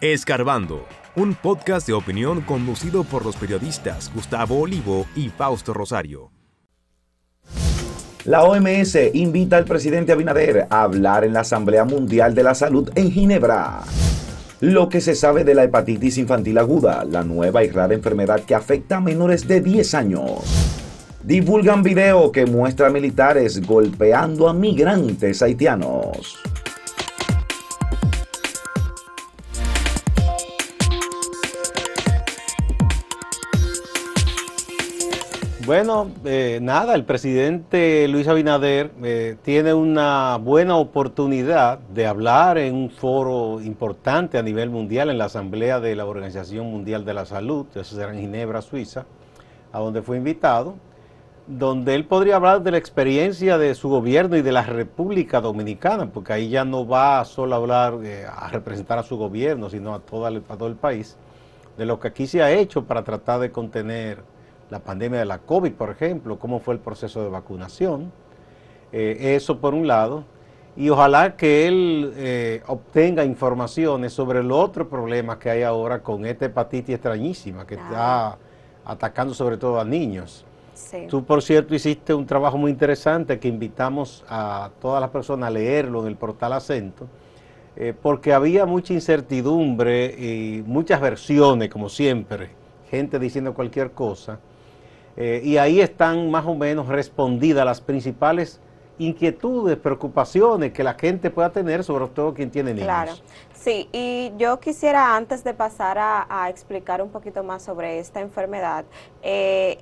Escarbando, un podcast de opinión conducido por los periodistas Gustavo Olivo y Fausto Rosario. La OMS invita al presidente Abinader a hablar en la Asamblea Mundial de la Salud en Ginebra. Lo que se sabe de la hepatitis infantil aguda, la nueva y rara enfermedad que afecta a menores de 10 años. Divulgan video que muestra militares golpeando a migrantes haitianos. Bueno, eh, nada, el presidente Luis Abinader eh, tiene una buena oportunidad de hablar en un foro importante a nivel mundial, en la Asamblea de la Organización Mundial de la Salud, eso será en Ginebra, Suiza, a donde fue invitado, donde él podría hablar de la experiencia de su gobierno y de la República Dominicana, porque ahí ya no va solo a hablar, eh, a representar a su gobierno, sino a, todo a todo el país, de lo que aquí se ha hecho para tratar de contener la pandemia de la COVID, por ejemplo, cómo fue el proceso de vacunación, eh, eso por un lado, y ojalá que él eh, obtenga informaciones sobre el otro problema que hay ahora con esta hepatitis extrañísima que está atacando sobre todo a niños. Tú, por cierto, hiciste un trabajo muy interesante que invitamos a todas las personas a leerlo en el portal Acento, eh, porque había mucha incertidumbre y muchas versiones, como siempre, gente diciendo cualquier cosa. Eh, y ahí están más o menos respondidas las principales inquietudes, preocupaciones que la gente pueda tener, sobre todo quien tiene niños. Claro, sí, y yo quisiera antes de pasar a, explicar un poquito más sobre esta enfermedad, eh,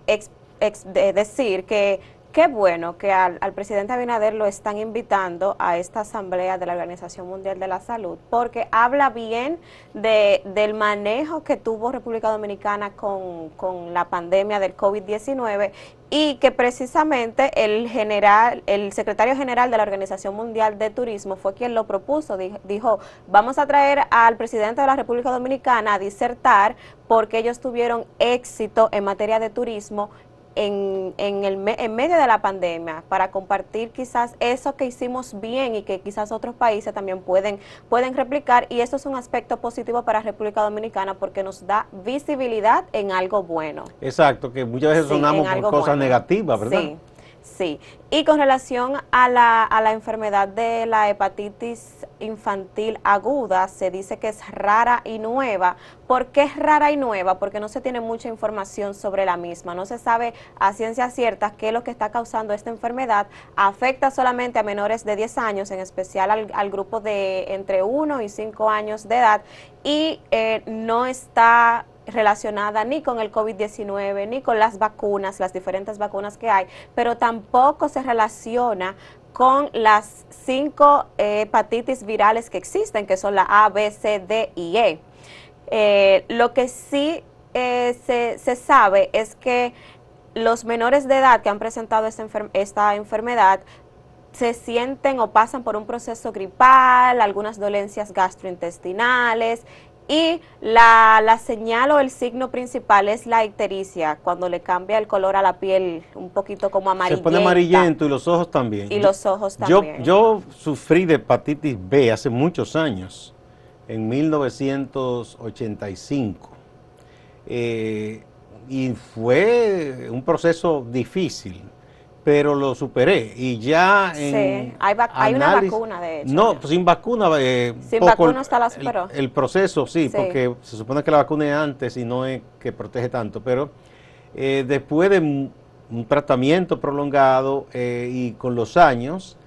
decir que Qué bueno que al, presidente Abinader lo están invitando a esta asamblea de la Organización Mundial de la Salud, porque habla bien de, del manejo que tuvo República Dominicana con, con la pandemia del COVID-19 y que precisamente el general, el secretario general de la Organización Mundial de Turismo fue quien lo propuso, dijo, vamos a traer al presidente de la República Dominicana a disertar porque ellos tuvieron éxito en materia de turismo en, en, el, en medio de la pandemia para compartir quizás eso que hicimos bien y que quizás otros países también pueden, pueden replicar y eso es un aspecto positivo para República Dominicana porque nos da visibilidad en algo bueno. Exacto, que muchas veces sonamos por cosas negativas, ¿verdad? Sí. Sí, y con relación a la, a la enfermedad de la hepatitis infantil aguda, se dice que es rara y nueva. ¿Por qué es rara y nueva? Porque no se tiene mucha información sobre la misma. No se sabe a ciencia cierta qué es lo que está causando esta enfermedad. Afecta solamente a menores de 10 años, en especial al, grupo de entre 1 y 5 años de edad, y eh, no está relacionada ni con el COVID-19, ni con las vacunas, las diferentes vacunas que hay, pero tampoco se relaciona con las cinco eh, hepatitis virales que existen, que son la A, B, C, D y E. Eh, lo que sí eh, se, se, sabe es que los menores de edad que han presentado esta, esta enfermedad se sienten o pasan por un proceso gripal, algunas dolencias gastrointestinales y la, la, señal o el signo principal es la ictericia, cuando le cambia el color a la piel un poquito como amarillento. Se pone amarillento y los ojos también. Y los ojos también. Yo, yo sufrí de hepatitis B hace muchos años, en 1985. Eh, y fue un proceso difícil pero lo superé y ya en sí, hay, hay una vacuna de hecho. No, sin vacuna. Eh, sin vacuna está la superó. El, proceso, sí, porque se supone que la vacuna es antes y no es que protege tanto, pero eh, después de un, tratamiento prolongado eh, y con los años,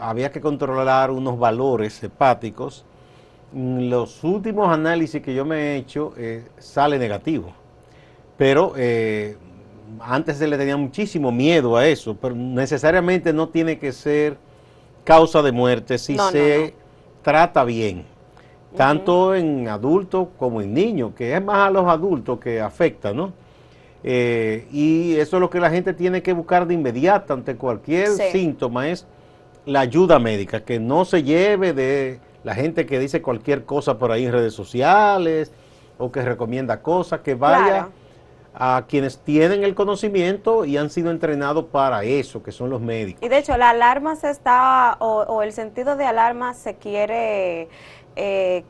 había que controlar unos valores hepáticos. Los últimos análisis que yo me he hecho sale negativo, pero antes se le tenía muchísimo miedo a eso, pero necesariamente no tiene que ser causa de muerte si se trata bien, tanto en adultos como en niños, que es más a los adultos que afecta, ¿no? Eh, y eso es lo que la gente tiene que buscar de inmediato ante cualquier síntoma, es la ayuda médica, que no se lleve de la gente que dice cualquier cosa por ahí en redes sociales o que recomienda cosas, que vaya a quienes tienen el conocimiento y han sido entrenados para eso, que son los médicos. Y de hecho, la alarma se está, o, el sentido de alarma se quiere eh,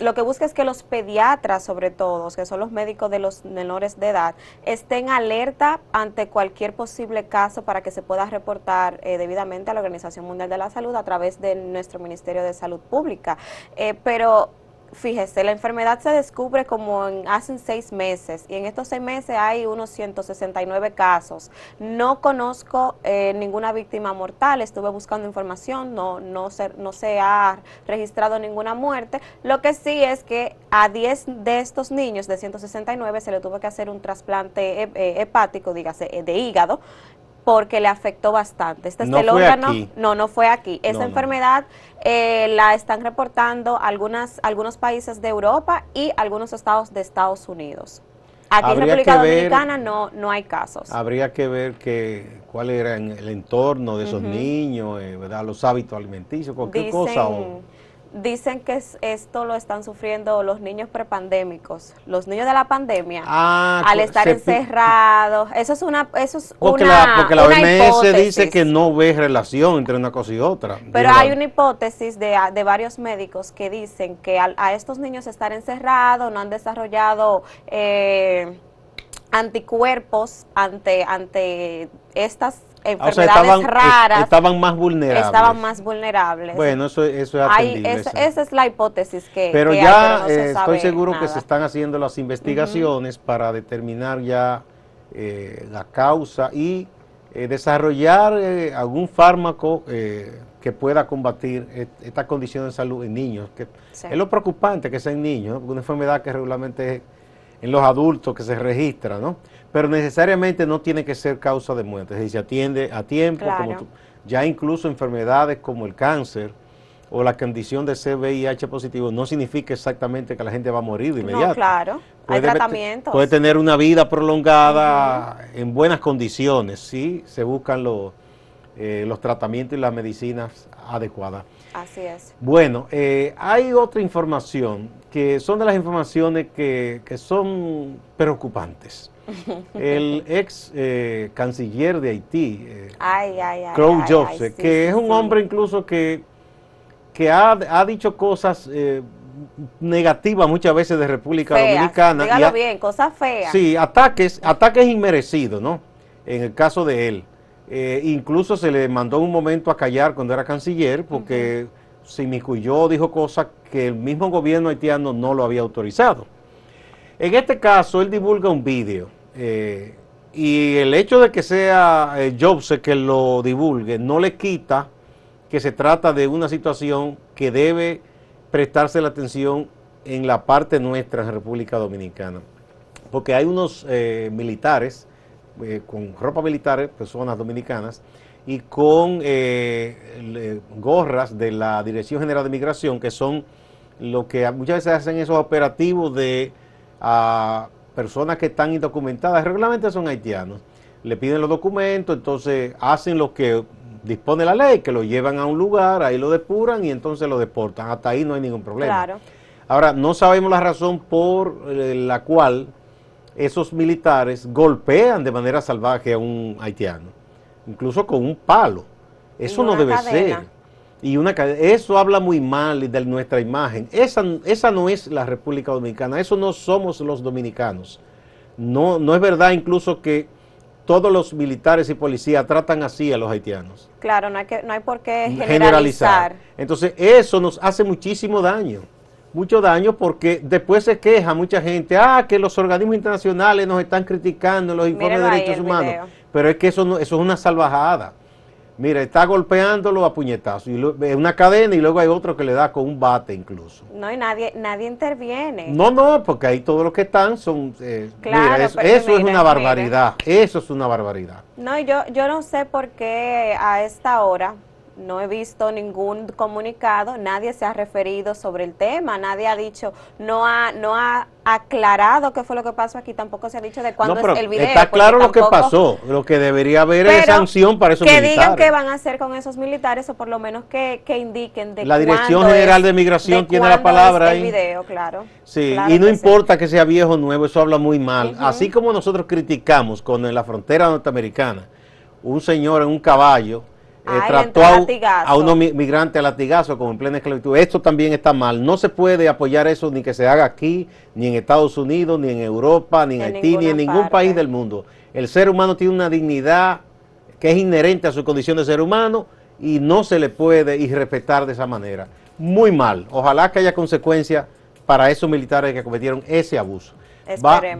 lo que busca es que los pediatras, sobre todo, que son los médicos de los menores de edad, estén alerta ante cualquier posible caso para que se pueda reportar eh, debidamente a la Organización Mundial de la Salud a través de nuestro Ministerio de Salud Pública. Eh, pero fíjese, la enfermedad se descubre como en, hace seis meses y en estos seis meses hay unos 169 casos. No conozco eh, ninguna víctima mortal, estuve buscando información, no, no, se, no se ha registrado ninguna muerte. Lo que sí es que a 10 de estos niños de 169 se le tuvo que hacer un trasplante eh, hepático, dígase, de hígado, porque le afectó bastante. Este no el órgano, aquí. no, no fue aquí. Esa enfermedad eh, la están reportando algunas, algunos países de Europa y algunos estados de Estados Unidos. Aquí en República Dominicana no, no hay casos. Habría que ver que, cuál era el entorno de esos niños, eh, ¿verdad? los hábitos alimenticios, cualquier cosa. O Dicen que esto lo están sufriendo los niños prepandémicos, los niños de la pandemia, ah, al estar encerrados. Eso es una, eso es porque una, la, porque la OMS dice que no ve relación entre una cosa y otra. Pero hay una hipótesis de, de, varios médicos que dicen que a, estos niños estar encerrados no han desarrollado eh, anticuerpos ante ante estas enfermedades raras. Estaban más vulnerables. Estaban más vulnerables. Bueno, eso, eso es atendible. esa es la hipótesis que Pero ya eh, estoy seguro que se están haciendo las investigaciones para determinar ya eh, la causa y eh, desarrollar algún fármaco que pueda combatir esta condición de salud en niños. Que Es lo preocupante que sea en niños, una enfermedad que regularmente en los adultos que se registra, ¿no? Pero necesariamente no tiene que ser causa de muerte, si se atiende a tiempo, ya incluso enfermedades como el cáncer o la condición de ser VIH positivo no significa exactamente que la gente va a morir de inmediato. No, claro, hay tratamientos. Puede tener una vida prolongada en buenas condiciones, si se buscan los, eh, los tratamientos y las medicinas adecuadas. Así es. Bueno, eh, hay otra información que son de las informaciones que, que son preocupantes. El ex eh, canciller de Haití, eh, Joseph, que es un hombre incluso que, que ha, dicho cosas eh, negativas muchas veces de República Dominicana. Dígalo bien, cosas feas. Sí, ataques, ataques inmerecidos, ¿no? En el caso de él. Eh, incluso se le mandó un momento a callar cuando era canciller porque se inmiscuyó, dijo cosas que el mismo gobierno haitiano no lo había autorizado. En este caso, él divulga un vídeo eh, y el hecho de que sea eh, Jobs que lo divulgue no le quita que se trata de una situación que debe prestarse la atención en la parte nuestra en República Dominicana. Porque hay unos eh, militares con ropa militar, personas dominicanas, y con gorras de la Dirección General de Migración, que son lo que muchas veces hacen esos operativos de ah, personas que están indocumentadas, regularmente son haitianos, le piden los documentos, entonces hacen lo que dispone la ley, que lo llevan a un lugar, ahí lo depuran y entonces lo deportan. Hasta ahí no hay ningún problema. Claro. Ahora, no sabemos la razón por eh, la cual esos militares golpean de manera salvaje a un haitiano, incluso con un palo. Eso no debe ser y una eso habla muy mal de nuestra imagen. Esa, esa no es la República Dominicana, eso no somos los dominicanos. No, no es verdad incluso que todos los militares y policías tratan así a los haitianos. Claro, no hay, que, no hay por qué generalizar. Entonces, eso nos hace muchísimo daño. Mucho daño porque después se queja mucha gente, ah, que los organismos internacionales nos están criticando los informes de derechos humanos. Pero es que eso, no, eso es una salvajada. Mira, está golpeándolo a puñetazos. Y es una cadena y luego hay otro que le da con un bate incluso. No, y nadie nadie interviene. No, no, porque ahí todos los que están son... Eh, mira, eso, es una barbaridad. Eso es una barbaridad. No, yo, yo no sé por qué a esta hora no he visto ningún comunicado, nadie se ha referido sobre el tema, nadie ha dicho, no ha, no ha aclarado qué fue lo que pasó aquí, tampoco se ha dicho de cuándo es el video. Está claro lo que pasó, lo que debería haber es sanción para esos militares. Que digan qué van a hacer con esos militares o por lo menos que, indiquen de La Dirección General de Migración tiene la palabra ahí. El video, claro. Sí, y no importa que sea viejo o nuevo, eso habla muy mal. Así como nosotros criticamos con la frontera norteamericana, un señor en un caballo eh, trató a, a, unos migrantes a latigazo como en plena esclavitud. Esto también está mal. No se puede apoyar eso ni que se haga aquí, ni en Estados Unidos, ni en Europa, ni en, Haití, ni en ningún país del mundo. El ser humano tiene una dignidad que es inherente a su condición de ser humano y no se le puede irrespetar de esa manera. Muy mal. Ojalá que haya consecuencias para esos militares que cometieron ese abuso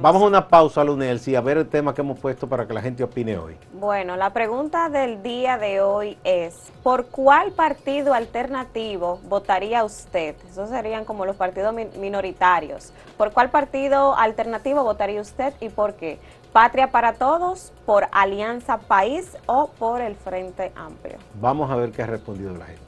vamos a una pausa, Lunel, y a ver el tema que hemos puesto para que la gente opine hoy. Bueno, la pregunta del día de hoy es, ¿por cuál partido alternativo votaría usted? Esos serían como los partidos minoritarios. ¿Por cuál partido alternativo votaría usted y por qué? ¿Patria para Todos, por Alianza País o por el Frente Amplio? Vamos a ver qué ha respondido la gente.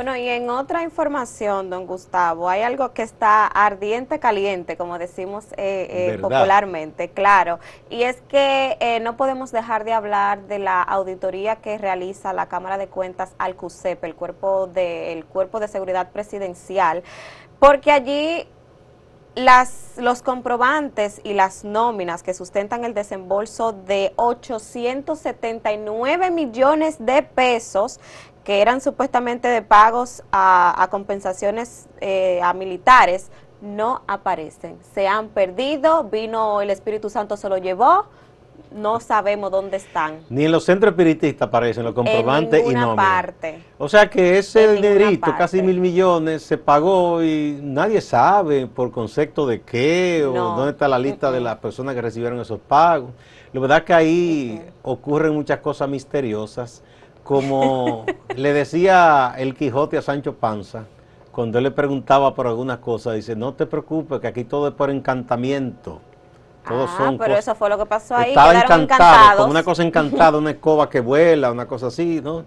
Bueno, y en otra información, don Gustavo, hay algo que está ardiente caliente, como decimos eh, eh, popularmente, claro, y es que eh, no podemos dejar de hablar de la auditoría que realiza la Cámara de Cuentas al CUSEP, el cuerpo de, el cuerpo de seguridad presidencial, porque allí las, los comprobantes y las nóminas que sustentan el desembolso de 879 millones de pesos que eran supuestamente de pagos a, compensaciones eh, a militares, no aparecen. Se han perdido, vino el Espíritu Santo, se lo llevó, no sabemos dónde están. Ni en los centros espiritistas aparecen los comprobantes en y no. parte. O sea que ese dinerito, casi mil millones, se pagó y nadie sabe por concepto de qué o dónde está la lista de las personas que recibieron esos pagos. La verdad que ahí ocurren muchas cosas misteriosas como le decía el Quijote a Sancho Panza, cuando él le preguntaba por algunas cosas, dice, no te preocupes, que aquí todo es por encantamiento. Todos ah, pero eso fue lo que pasó ahí. Estaba encantado, como una cosa encantada, una escoba que vuela, una cosa así, ¿no?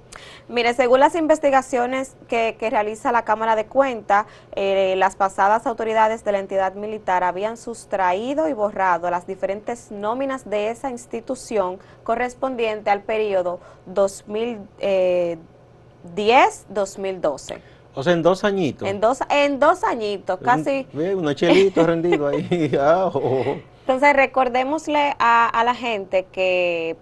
Mire, según las investigaciones que, realiza la Cámara de Cuentas, eh, las pasadas autoridades de la entidad militar habían sustraído y borrado las diferentes nóminas de esa institución correspondiente al periodo 2010-2012. Eh, o sea, en dos añitos. En dos, en dos añitos, casi. Un, unos chelitos rendidos ahí. Ah, Entonces, recordémosle a, la gente que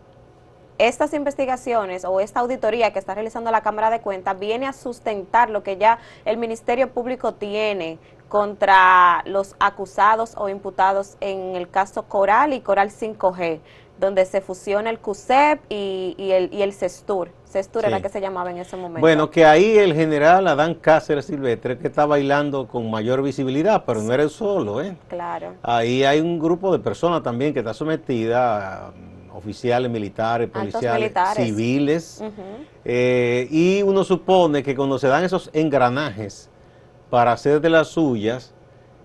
estas investigaciones o esta auditoría que está realizando la Cámara de Cuentas viene a sustentar lo que ya el Ministerio Público tiene contra los acusados o imputados en el caso Coral y Coral 5G, donde se fusiona el CUSEP y, el, y el CESTUR. CESTUR era que se llamaba en ese momento. Bueno, que ahí el general Adán Cáceres Silvestre que está bailando con mayor visibilidad, pero no eres solo, ¿eh? Claro. Ahí hay un grupo de personas también que está sometida, mm, oficiales militares, policiales, civiles, eh, y uno supone que cuando se dan esos engranajes para hacer de las suyas,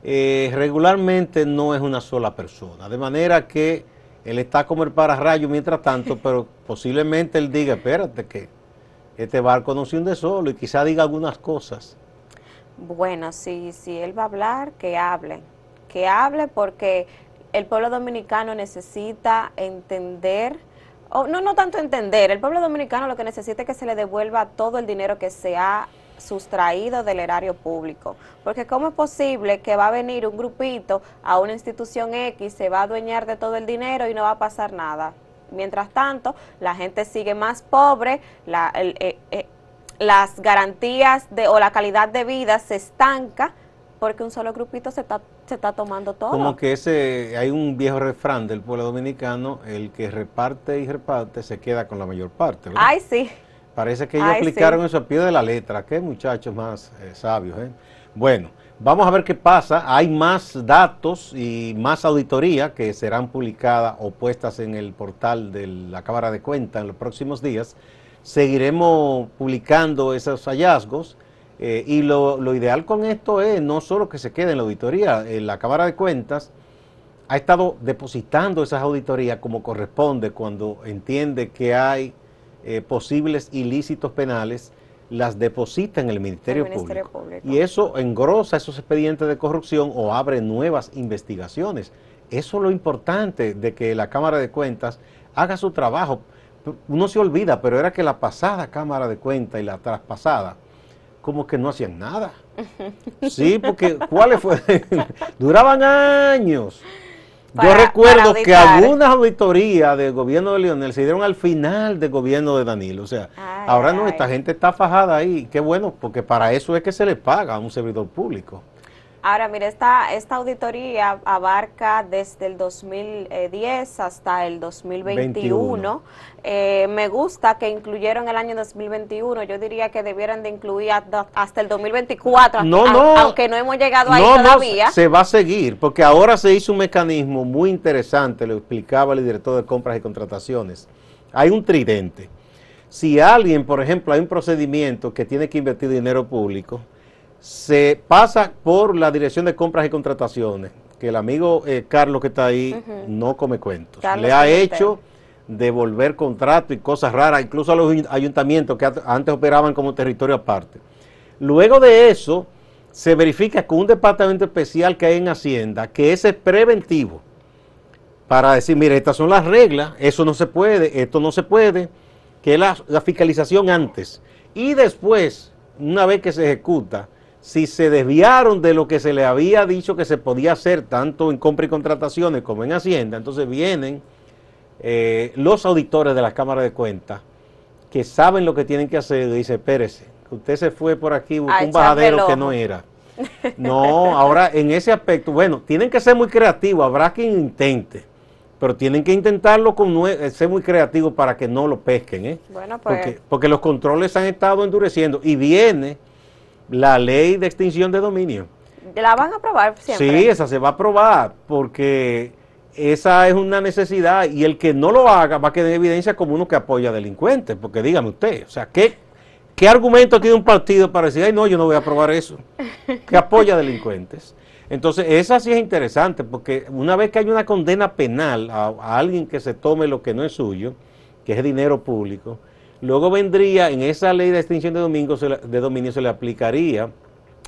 eh, regularmente no es una sola persona, de manera que él está como el pararrayo mientras tanto, pero posiblemente él diga, espérate que este barco no se hunde solo y quizá diga algunas cosas. Bueno, si, si él va a hablar, que hable, que hable porque el pueblo dominicano necesita entender, o no, no tanto entender, el pueblo dominicano lo que necesita es que se le devuelva todo el dinero que se ha sustraído del erario público. Porque ¿cómo es posible que va a venir un grupito a una institución X, se va a adueñar de todo el dinero y no va a pasar nada? Mientras tanto, la gente sigue más pobre, eh, eh, las garantías de, o la calidad de vida se estanca porque un solo grupito se está, se está tomando todo. Como que ese, hay un viejo refrán del pueblo dominicano, el que reparte y reparte se queda con la mayor parte. Ay, sí. Parece que ellos aplicaron eso a pie de la letra. Qué muchachos más eh, sabios. ¿eh? Bueno, vamos a ver qué pasa. Hay más datos y más auditoría que serán publicadas o puestas en el portal de la Cámara de Cuentas en los próximos días. Seguiremos publicando esos hallazgos. Eh, y lo, lo, ideal con esto es no solo que se quede en la auditoría, en la Cámara de Cuentas ha estado depositando esas auditorías como corresponde cuando entiende que hay eh, posibles ilícitos penales las deposita en el Ministerio, Público. Y eso engrosa esos expedientes de corrupción o abre nuevas investigaciones. eso es lo importante de que la Cámara de Cuentas haga su trabajo. Uno se olvida, pero era que la pasada Cámara de Cuentas y la traspasada, como que no hacían nada. Sí, porque ¿cuáles fueron? Duraban años. Yo recuerdo que algunas auditorías del gobierno de Lionel se dieron al final del gobierno de Danilo. O sea, ahora no, esta gente está fajada ahí. Qué bueno, porque para eso es que se le paga a un servidor público. Ahora, mire, esta, esta auditoría abarca desde el 2010 hasta el 2021. Eh, me gusta que incluyeron el año 2021. Yo diría que debieran de incluir hasta el 2024, no, no, aunque no hemos llegado ahí todavía. No, se va a seguir, porque ahora se hizo un mecanismo muy interesante, lo explicaba el director de compras y contrataciones. Hay un tridente. Si alguien, por ejemplo, hay un procedimiento que tiene que invertir dinero público, se pasa por la Dirección de Compras y Contrataciones, que el amigo eh, Carlos que está ahí no come cuentos. Le ha hecho devolver contratos y cosas raras, incluso a los ayuntamientos que antes operaban como territorio aparte. Luego de eso, se verifica con un departamento especial que hay en Hacienda, que ese es preventivo, para decir, mire, estas son las reglas, eso no se puede, esto no se puede, que es la fiscalización antes. Y después, una vez que se ejecuta, si se desviaron de lo que se le había dicho que se podía hacer, tanto en compra y contrataciones como en Hacienda, entonces vienen eh, los auditores de la Cámara de Cuentas que saben lo que tienen que hacer y dicen, espérese, usted se fue por aquí, buscó un bajadero que no era. No, ahora en ese aspecto, bueno, tienen que ser muy creativos, habrá quien intente, pero tienen que intentarlo con eh, ser muy creativos para que no lo pesquen, ¿eh? Bueno, pues... porque, porque los controles han estado endureciendo y viene la ley de extinción de dominio. ¿La van a aprobar siempre? Sí, esa se va a aprobar porque esa es una necesidad y el que no lo haga va a quedar en evidencia como uno que apoya a delincuentes, porque dígame usted, o sea, ¿qué, qué argumento tiene un partido para decir, ay no, yo no voy a aprobar eso, que apoya a delincuentes? Entonces, esa sí es interesante, porque una vez que hay una condena penal a, a alguien que se tome lo que no es suyo, que es dinero público, Luego vendría, en esa ley de extinción de, de dominio se le aplicaría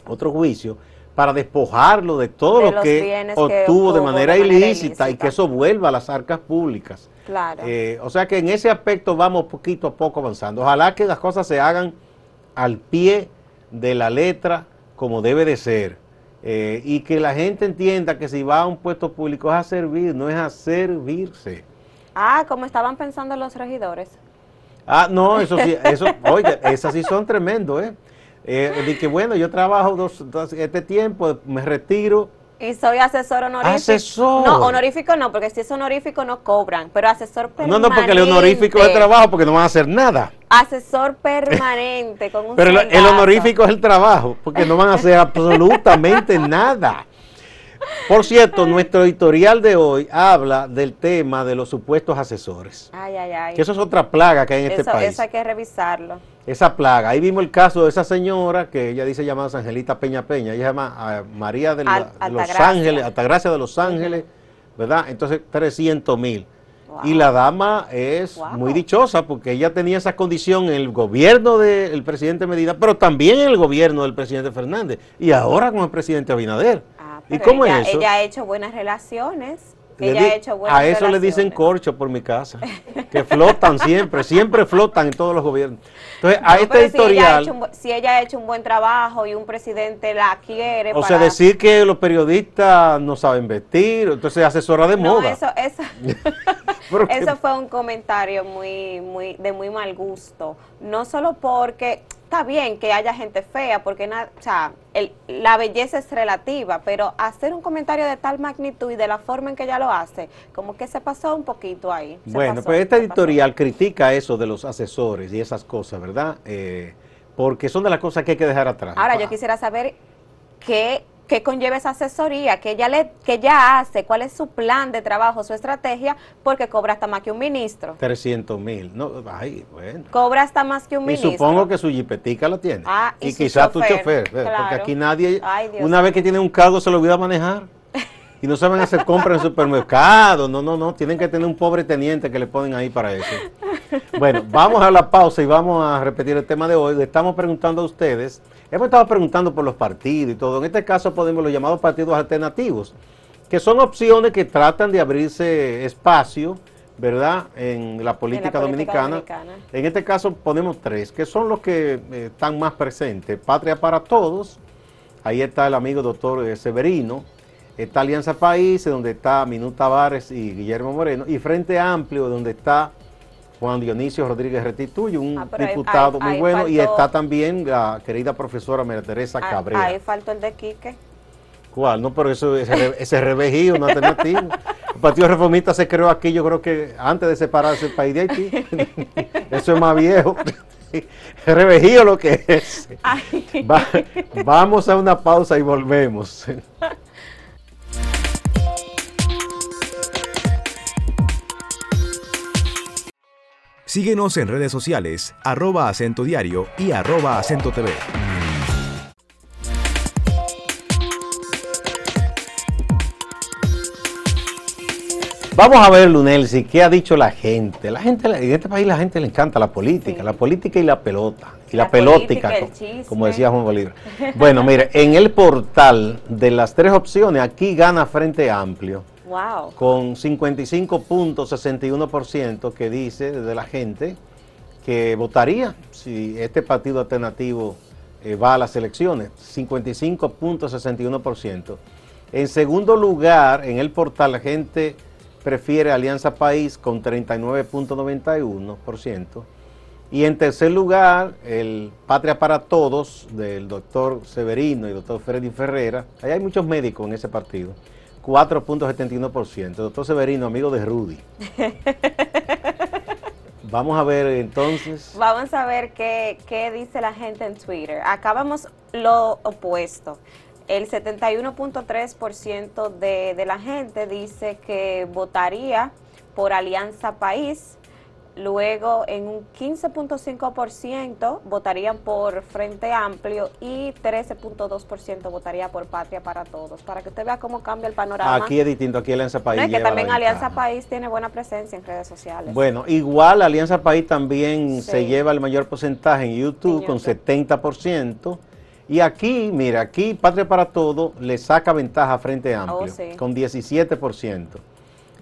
otro juicio para despojarlo de todo lo que obtuvo de manera, ilícita, y que eso vuelva a las arcas públicas. Claro. Eh, o sea que en ese aspecto vamos poquito a poco avanzando. Ojalá que las cosas se hagan al pie de la letra como debe de ser. Eh, y que la gente entienda que si va a un puesto público es a servir, no es a servirse. Ah, como estaban pensando los regidores. Ah, no, eso sí, eso, oiga, esas sí son tremendos, ¿eh? eh de que bueno, yo trabajo dos, este tiempo, me retiro. Y soy asesor honorífico. Asesor. No, honorífico no, porque si es honorífico no cobran, pero asesor permanente. No, no, porque el honorífico es trabajo, porque no van a hacer nada. Asesor permanente, con un Pero el honorífico es el trabajo, porque no van a hacer absolutamente nada. Por cierto, nuestro editorial de hoy habla del tema de los supuestos asesores. Ay, ay, ay. Que eso es otra plaga que hay en este país. Eso hay que revisarlo. Esa plaga. Ahí vimos el caso de esa señora que ella dice llamada Angelita Peña Peña. Ella se llama ah, María de, Los Ángeles, Altagracia de Los Ángeles, ¿verdad? Entonces, 300 mil. Y la dama es muy dichosa porque ella tenía esa condición en el gobierno del presidente Medina, pero también en el gobierno del presidente Fernández y ahora con el presidente Abinader. ¿Y cómo ella, es eso? Ella ha hecho buenas relaciones. Ella ha hecho buenas a eso le dicen corcho por mi casa, que flotan siempre, siempre flotan en todos los gobiernos. Entonces, a este editorial... Si ella, ha hecho un buen trabajo y un presidente la quiere... O sea, decir que los periodistas no saben vestir, entonces asesora de no, moda. Eso, eso, eso fue un comentario muy, muy, de muy mal gusto. No solo porque está bien que haya gente fea, porque o sea, la belleza es relativa, pero hacer un comentario de tal magnitud y de la forma en que ella lo hace, como que se pasó un poquito ahí. Bueno, pues esta editorial critica eso de los asesores y esas cosas, ¿verdad? Eh, porque son de las cosas que hay que dejar atrás. Ahora, yo quisiera saber qué qué conlleva esa asesoría, que ella, le, que ella hace, cuál es su plan de trabajo, su estrategia, porque cobra hasta más que un ministro. 300 mil, no, ay, bueno. Cobra hasta más que un ministro. Y supongo que su jipetica la tiene. Ah, y, quizás tu chofer, porque aquí nadie, una vez que tiene un cargo se lo olvida manejar. y no saben hacer compras en supermercado. No, no, no. Tienen que tener un pobre teniente que le ponen ahí para eso. Bueno, vamos a la pausa y vamos a repetir el tema de hoy. Le estamos preguntando a ustedes. Hemos estado preguntando por los partidos y todo. En este caso podemos los llamados partidos alternativos. que son opciones que tratan de abrirse espacio, ¿verdad?, en la política, dominicana. En este caso ponemos tres, que son los que eh, están más presentes. Patria para Todos, ahí está el amigo doctor eh, Severino, está Alianza País, donde está Minuta Tavares y Guillermo Moreno, y Frente Amplio, donde está Juan Dionisio Rodríguez Retituyo, un ah, diputado muy bueno, y está también la querida profesora María Teresa ah, Cabrera. Ahí faltó el de Quique. ¿Cuál? No, pero eso, ese, ese revejío no alternativo. El Partido Reformista se creó aquí, yo creo que antes de separarse el país de Haití. Eso es más viejo. Revejío lo que es. vamos a una pausa y volvemos. Síguenos en redes sociales, arroba acento diario y arroba acento TV. Vamos a ver, Lunelsi, qué ha dicho la gente. La gente en este país la gente le encanta la política, la política y la pelota. Y la, pelótica, como, decía Juan Bolívar. Bueno, mire, en el portal de las tres opciones, aquí gana Frente Amplio. Con 55.61% que dice de la gente que votaría si este partido alternativo eh, va a las elecciones. 55.61%. En segundo lugar, en el portal, la gente prefiere Alianza País con 39.91%. Y en tercer lugar, el Patria para Todos del doctor Severino y doctor Freddy Ferrera. Ahí hay muchos médicos en ese partido 4.71%. Doctor Severino, amigo de Rudy. Vamos a ver entonces. Vamos a ver qué, qué dice la gente en Twitter. Acá vamos lo opuesto. El 71.3% de, de la gente dice que votaría por Alianza País Luego, en un 15.5% votarían por Frente Amplio y 13.2% votaría por Patria para Todos. Para que usted vea cómo cambia el panorama. Aquí es distinto, aquí Alianza País. No, es que también Alianza País tiene buena presencia en redes sociales. Bueno, igual Alianza País también se lleva el mayor porcentaje en YouTube, con 70%. Y aquí, mira, aquí Patria para Todos le saca ventaja a Frente Amplio, oh, con 17%.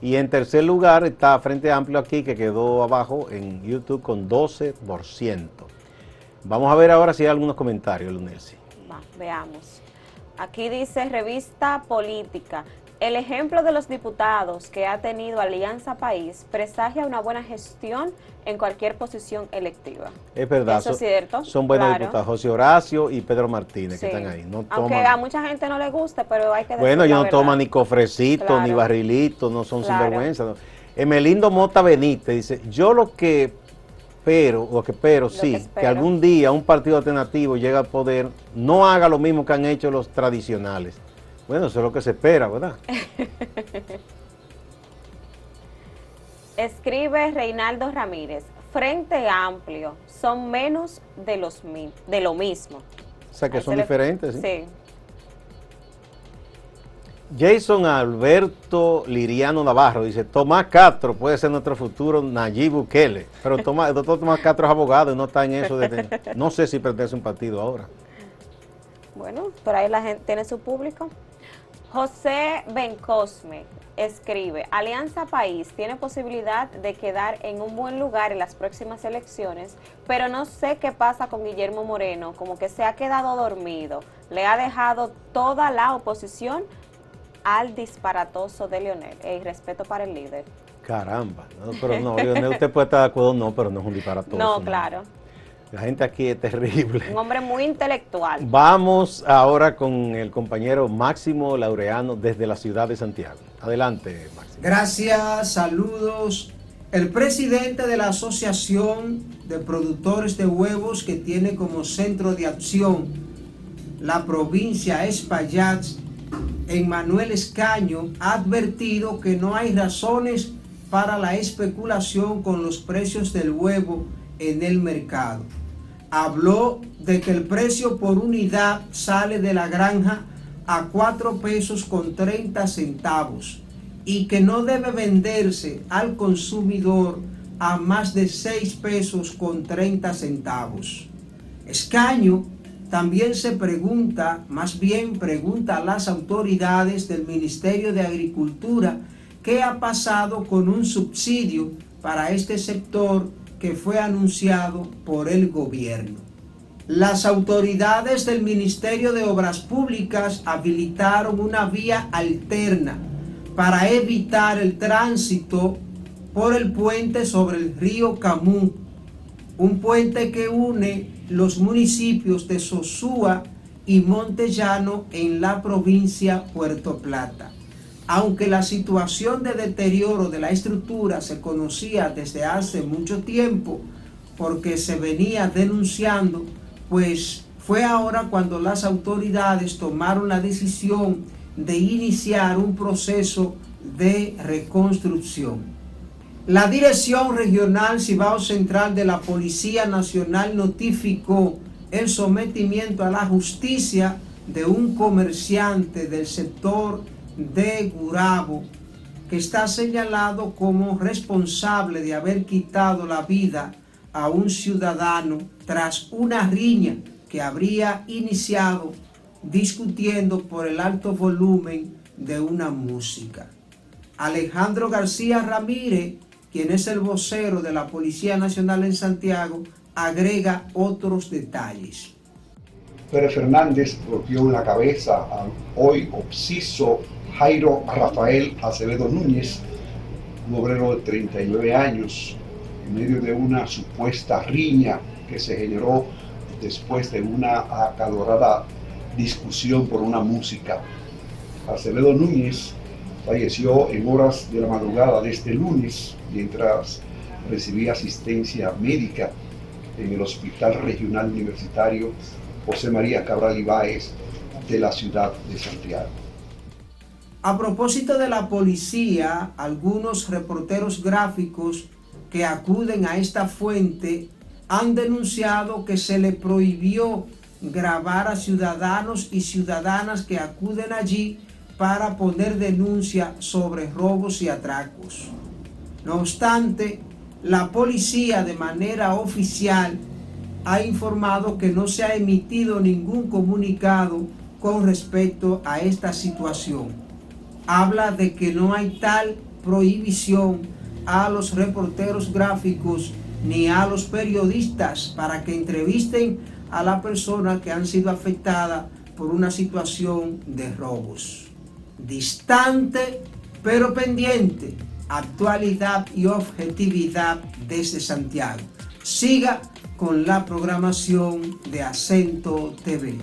Y en tercer lugar está Frente Amplio aquí, que quedó abajo en YouTube con 12%. Vamos a ver ahora si hay algunos comentarios, Lunelsi. veamos. Aquí dice revista política. El ejemplo de los diputados que ha tenido Alianza País presagia una buena gestión en cualquier posición electiva. Es verdad. Eso es cierto. Son buenos diputados, José Horacio y Pedro Martínez, que están ahí. Aunque a mucha gente no le guste, pero hay que decir Bueno, ellos no toman ni cofrecito, ni barrilito, no son sinvergüenza. Emelindo Mota Benítez dice, yo lo que espero, o que espero, sí, que, que algún día un partido alternativo llegue al poder, no haga lo mismo que han hecho los tradicionales bueno, eso es lo que se espera, ¿verdad? Escribe Reinaldo Ramírez, Frente Amplio, son menos de, los, de lo mismo. O sea, que son diferentes, ¿sí? Sí. Jason Alberto Liriano Navarro dice, Tomás Castro puede ser nuestro futuro Nayib Bukele, pero Tomás, el doctor Tomás Castro es abogado y no está en eso, de, no sé si pertenece a un partido ahora. Bueno, por ahí la gente tiene su público. José Bencosme escribe, Alianza País tiene posibilidad de quedar en un buen lugar en las próximas elecciones, pero no sé qué pasa con Guillermo Moreno, como que se ha quedado dormido, le ha dejado toda la oposición al disparatoso de Leonel. Y respeto para el líder. Caramba, pero no, Leonel usted puede estar de acuerdo, no, pero no es un disparatoso. No, claro. La gente aquí es terrible. Un hombre muy intelectual. Vamos ahora con el compañero Máximo Laureano desde la ciudad de Santiago. Adelante, Máximo. Gracias, saludos. El presidente de la Asociación de Productores de Huevos que tiene como centro de acción la provincia Espaillat, Manuel Escaño, ha advertido que no hay razones para la especulación con los precios del huevo en el mercado. Habló de que el precio por unidad sale de la granja a 4 pesos con 30 centavos y que no debe venderse al consumidor a más de 6 pesos con 30 centavos. Escaño también se pregunta, más bien pregunta a las autoridades del Ministerio de Agricultura, qué ha pasado con un subsidio para este sector que fue anunciado por el gobierno. Las autoridades del Ministerio de Obras Públicas habilitaron una vía alterna para evitar el tránsito por el puente sobre el río Camú, un puente que une los municipios de Sosúa y Montellano en la provincia Puerto Plata. Aunque la situación de deterioro de la estructura se conocía desde hace mucho tiempo, porque se venía denunciando, pues fue ahora cuando las autoridades tomaron la decisión de iniciar un proceso de reconstrucción. La Dirección Regional Cibao Central de la Policía Nacional notificó el sometimiento a la justicia de un comerciante del sector de Gurabo que está señalado como responsable de haber quitado la vida a un ciudadano tras una riña que habría iniciado discutiendo por el alto volumen de una música. Alejandro García Ramírez, quien es el vocero de la Policía Nacional en Santiago, agrega otros detalles. Pérez Fernández golpeó en la cabeza hoy obsiso Jairo Rafael Acevedo Núñez, un obrero de 39 años, en medio de una supuesta riña que se generó después de una acalorada discusión por una música. Acevedo Núñez falleció en horas de la madrugada de este lunes mientras recibía asistencia médica en el Hospital Regional Universitario José María Cabral Ibáez de la ciudad de Santiago. A propósito de la policía, algunos reporteros gráficos que acuden a esta fuente han denunciado que se le prohibió grabar a ciudadanos y ciudadanas que acuden allí para poner denuncia sobre robos y atracos. No obstante, la policía de manera oficial ha informado que no se ha emitido ningún comunicado con respecto a esta situación. Habla de que no hay tal prohibición a los reporteros gráficos ni a los periodistas para que entrevisten a la persona que han sido afectada por una situación de robos. Distante pero pendiente, actualidad y objetividad desde Santiago. Siga con la programación de Acento TV.